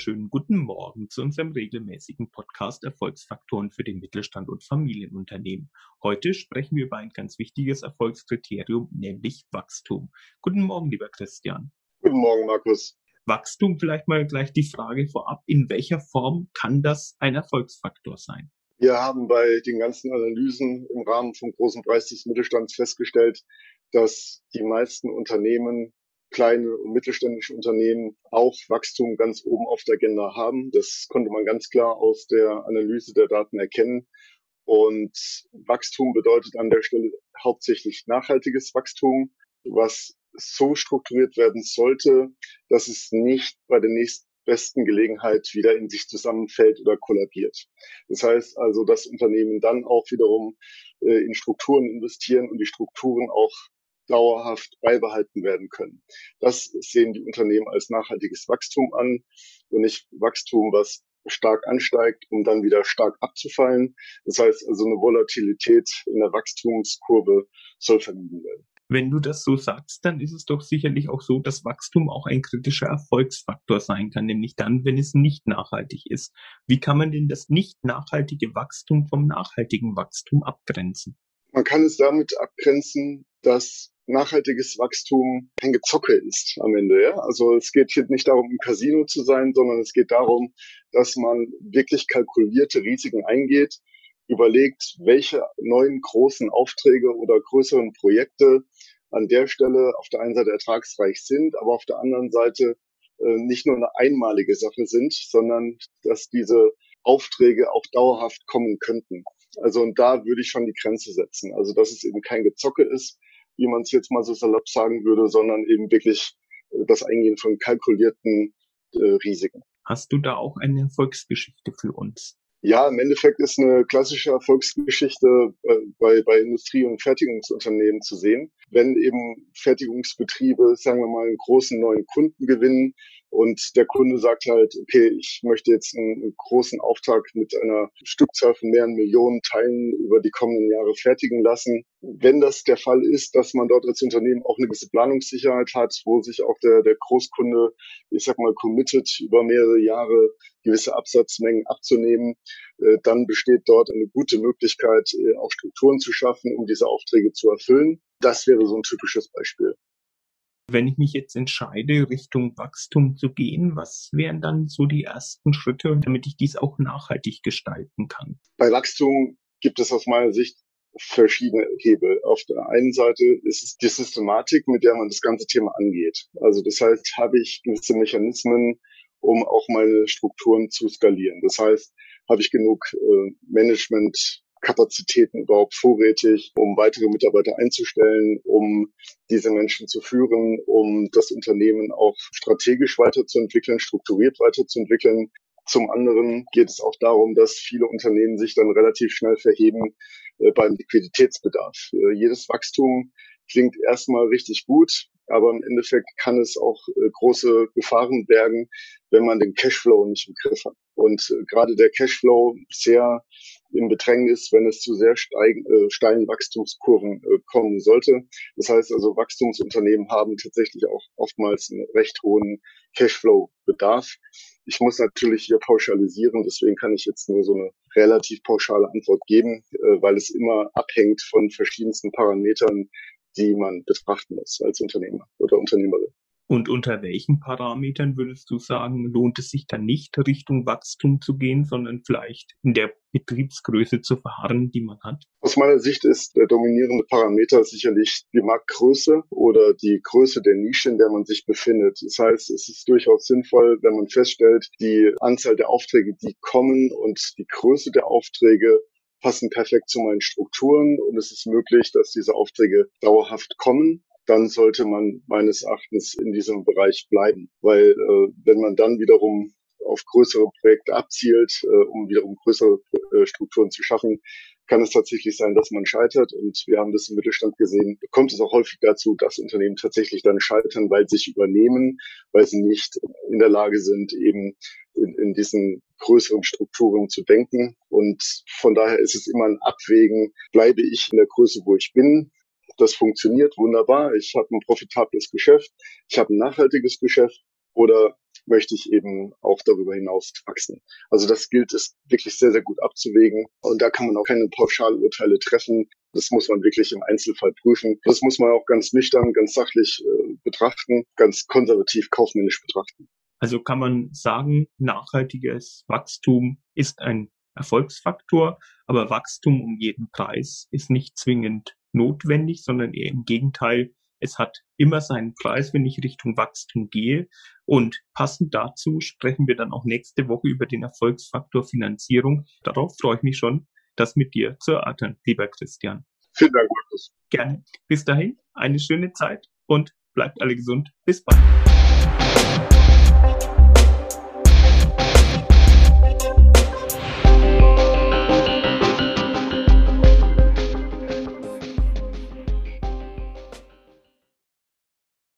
wunderschönen guten Morgen zu unserem regelmäßigen Podcast Erfolgsfaktoren für den Mittelstand und Familienunternehmen. Heute sprechen wir über ein ganz wichtiges Erfolgskriterium, nämlich Wachstum. Guten Morgen, lieber Christian. Guten Morgen, Markus. Wachstum, vielleicht mal gleich die Frage vorab, in welcher Form kann das ein Erfolgsfaktor sein? Wir haben bei den ganzen Analysen im Rahmen vom großen Preis des Mittelstands festgestellt, dass die meisten Unternehmen kleine und mittelständische Unternehmen auch Wachstum ganz oben auf der Agenda haben. Das konnte man ganz klar aus der Analyse der Daten erkennen. Und Wachstum bedeutet an der Stelle hauptsächlich nachhaltiges Wachstum, was so strukturiert werden sollte, dass es nicht bei der nächsten besten Gelegenheit wieder in sich zusammenfällt oder kollabiert. Das heißt also, dass Unternehmen dann auch wiederum äh, in Strukturen investieren und die Strukturen auch dauerhaft beibehalten werden können. Das sehen die Unternehmen als nachhaltiges Wachstum an und nicht Wachstum, was stark ansteigt, um dann wieder stark abzufallen. Das heißt also, eine Volatilität in der Wachstumskurve soll vermieden werden. Wenn du das so sagst, dann ist es doch sicherlich auch so, dass Wachstum auch ein kritischer Erfolgsfaktor sein kann, nämlich dann, wenn es nicht nachhaltig ist. Wie kann man denn das nicht nachhaltige Wachstum vom nachhaltigen Wachstum abgrenzen? Man kann es damit abgrenzen, dass nachhaltiges Wachstum kein Gezocke ist am Ende. Ja? Also es geht hier nicht darum, im Casino zu sein, sondern es geht darum, dass man wirklich kalkulierte Risiken eingeht, überlegt, welche neuen großen Aufträge oder größeren Projekte an der Stelle auf der einen Seite ertragsreich sind, aber auf der anderen Seite äh, nicht nur eine einmalige Sache sind, sondern dass diese Aufträge auch dauerhaft kommen könnten. Also und da würde ich schon die Grenze setzen. Also dass es eben kein Gezocke ist, wie man es jetzt mal so salopp sagen würde, sondern eben wirklich äh, das Eingehen von kalkulierten äh, Risiken. Hast du da auch eine Erfolgsgeschichte für uns? Ja, im Endeffekt ist eine klassische Erfolgsgeschichte äh, bei, bei Industrie- und Fertigungsunternehmen zu sehen. Wenn eben Fertigungsbetriebe, sagen wir mal, einen großen neuen Kunden gewinnen, und der Kunde sagt halt, okay, ich möchte jetzt einen großen Auftrag mit einer Stückzahl von mehreren Millionen Teilen über die kommenden Jahre fertigen lassen. Wenn das der Fall ist, dass man dort als Unternehmen auch eine gewisse Planungssicherheit hat, wo sich auch der, der Großkunde, ich sag mal, committed über mehrere Jahre gewisse Absatzmengen abzunehmen, äh, dann besteht dort eine gute Möglichkeit, äh, auch Strukturen zu schaffen, um diese Aufträge zu erfüllen. Das wäre so ein typisches Beispiel. Wenn ich mich jetzt entscheide, Richtung Wachstum zu gehen, was wären dann so die ersten Schritte, damit ich dies auch nachhaltig gestalten kann? Bei Wachstum gibt es aus meiner Sicht verschiedene Hebel. Auf der einen Seite ist es die Systematik, mit der man das ganze Thema angeht. Also das heißt, habe ich gewisse Mechanismen, um auch meine Strukturen zu skalieren. Das heißt, habe ich genug äh, Management Kapazitäten überhaupt vorrätig, um weitere Mitarbeiter einzustellen, um diese Menschen zu führen, um das Unternehmen auch strategisch weiterzuentwickeln, strukturiert weiterzuentwickeln. Zum anderen geht es auch darum, dass viele Unternehmen sich dann relativ schnell verheben äh, beim Liquiditätsbedarf. Äh, jedes Wachstum klingt erstmal richtig gut, aber im Endeffekt kann es auch äh, große Gefahren bergen, wenn man den Cashflow nicht im Griff hat. Und gerade der Cashflow sehr im Bedrängnis, wenn es zu sehr steigen, äh, steilen Wachstumskurven äh, kommen sollte. Das heißt also, Wachstumsunternehmen haben tatsächlich auch oftmals einen recht hohen Cashflow-Bedarf. Ich muss natürlich hier pauschalisieren, deswegen kann ich jetzt nur so eine relativ pauschale Antwort geben, äh, weil es immer abhängt von verschiedensten Parametern, die man betrachten muss als Unternehmer oder Unternehmerin. Und unter welchen Parametern würdest du sagen, lohnt es sich dann nicht Richtung Wachstum zu gehen, sondern vielleicht in der Betriebsgröße zu verharren, die man hat? Aus meiner Sicht ist der dominierende Parameter sicherlich die Marktgröße oder die Größe der Nische, in der man sich befindet. Das heißt, es ist durchaus sinnvoll, wenn man feststellt, die Anzahl der Aufträge, die kommen und die Größe der Aufträge passen perfekt zu meinen Strukturen und es ist möglich, dass diese Aufträge dauerhaft kommen dann sollte man meines Erachtens in diesem Bereich bleiben. Weil äh, wenn man dann wiederum auf größere Projekte abzielt, äh, um wiederum größere äh, Strukturen zu schaffen, kann es tatsächlich sein, dass man scheitert. Und wir haben das im Mittelstand gesehen. Kommt es auch häufig dazu, dass Unternehmen tatsächlich dann scheitern, weil sie sich übernehmen, weil sie nicht in der Lage sind, eben in, in diesen größeren Strukturen zu denken. Und von daher ist es immer ein Abwägen, bleibe ich in der Größe, wo ich bin, das funktioniert wunderbar. Ich habe ein profitables Geschäft, ich habe ein nachhaltiges Geschäft oder möchte ich eben auch darüber hinaus wachsen. Also das gilt es wirklich sehr, sehr gut abzuwägen. Und da kann man auch keine Pauschalurteile treffen. Das muss man wirklich im Einzelfall prüfen. Das muss man auch ganz nüchtern, ganz sachlich äh, betrachten, ganz konservativ kaufmännisch betrachten. Also kann man sagen, nachhaltiges Wachstum ist ein Erfolgsfaktor, aber Wachstum um jeden Preis ist nicht zwingend notwendig, sondern eher im Gegenteil es hat immer seinen Preis, wenn ich Richtung Wachstum gehe. Und passend dazu sprechen wir dann auch nächste Woche über den Erfolgsfaktor Finanzierung. Darauf freue ich mich schon, das mit dir zu erörtern, lieber Christian. Vielen Dank, Markus. Gerne. Bis dahin, eine schöne Zeit und bleibt alle gesund. Bis bald.